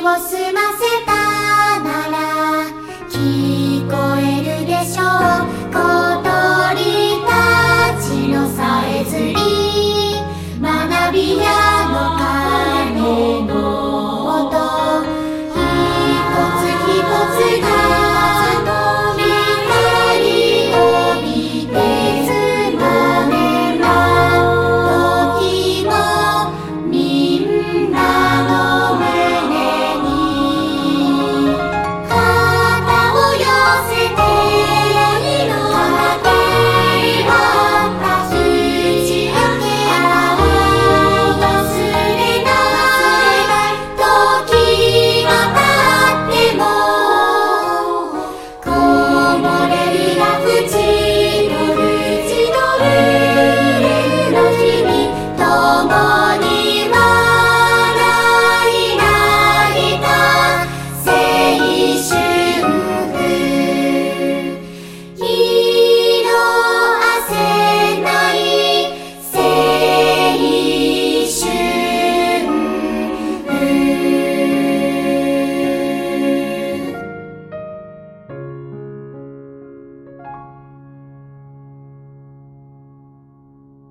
を済ませた